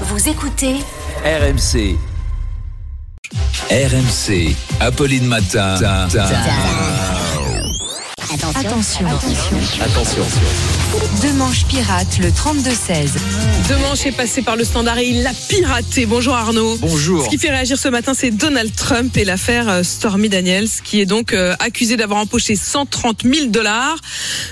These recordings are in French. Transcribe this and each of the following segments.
Vous écoutez RMC. RMC. Apolline Matin. Attention. Attention. Deux manches pirates, le 32-16. Demanche est passé par le standard et il l'a piraté. Bonjour Arnaud. Bonjour. Ce qui fait réagir ce matin, c'est Donald Trump et l'affaire euh, Stormy Daniels, qui est donc euh, accusé d'avoir empoché 130 000 dollars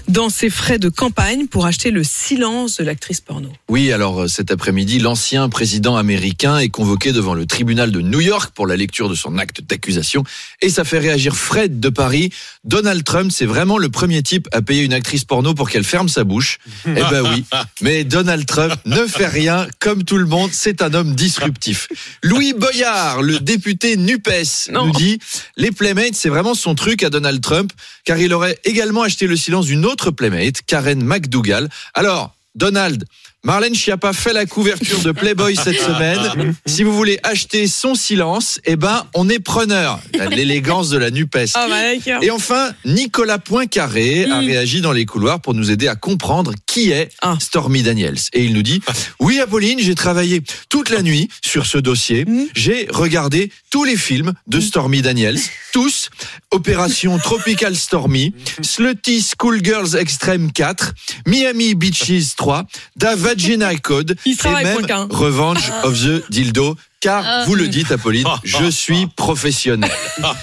dans ses frais de campagne pour acheter le silence de l'actrice porno. Oui, alors euh, cet après-midi, l'ancien président américain est convoqué devant le tribunal de New York pour la lecture de son acte d'accusation. Et ça fait réagir Fred de Paris. Donald Trump, c'est vraiment le premier type à payer une actrice porno pour qu'elle ferme sa bouche. Eh ben oui. Mais Donald Trump ne fait rien comme tout le monde. C'est un homme disruptif. Louis Boyard, le député NUPES, Non. nous dit les Playmates, c'est vraiment son truc à Donald Trump, car il aurait également acheté le silence d'une autre Playmate, Karen McDougall. Alors, Donald, Marlène Schiappa fait la couverture de Playboy cette semaine. Si vous voulez acheter son silence, eh ben, on est preneur. L'élégance de la NUPES. Ah bah d'accord. Et enfin, Nicolas Poincaré a Mm. réagi dans les couloirs pour nous aider à comprendre qui est Ah. Stormy Daniels. Et il nous dit Oui, Apolline, j'ai travaillé toute la nuit sur ce dossier. Mm. J'ai regardé tous les films de Stormy Daniels, tous. Opération Tropical Stormy, Slutty Schoolgirls Extreme 4, Miami Beaches 3, Da Vagina Code Il et même. Revenge of the Dildo. Car, vous le dites, Apolline, je suis professionnel.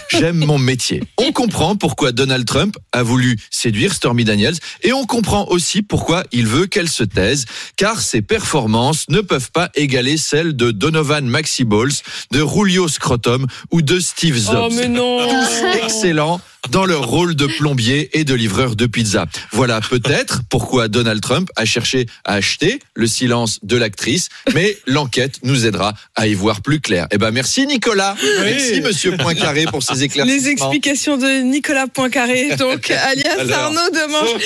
J'aime mon métier. On comprend pourquoi Donald Trump a voulu séduire Stormy Daniels et on comprend aussi pourquoi il veut qu'elle se taise, car ses performances ne peuvent pas égaler celles de Donovan Maxi Balls, de Julio Scrotum ou de Steve Oh Zobs. Dans leur rôle de plombier et de livreur de pizza. Voilà peut-être pourquoi Donald Trump a cherché à acheter le silence de l'actrice, mais l'enquête nous aidera à y voir plus clair. Eh ben merci Nicolas, merci Monsieur Poincaré pour ces éclaircissements. Les explications de Nicolas Poincaré, donc alias Alors. Arnaud Demanche.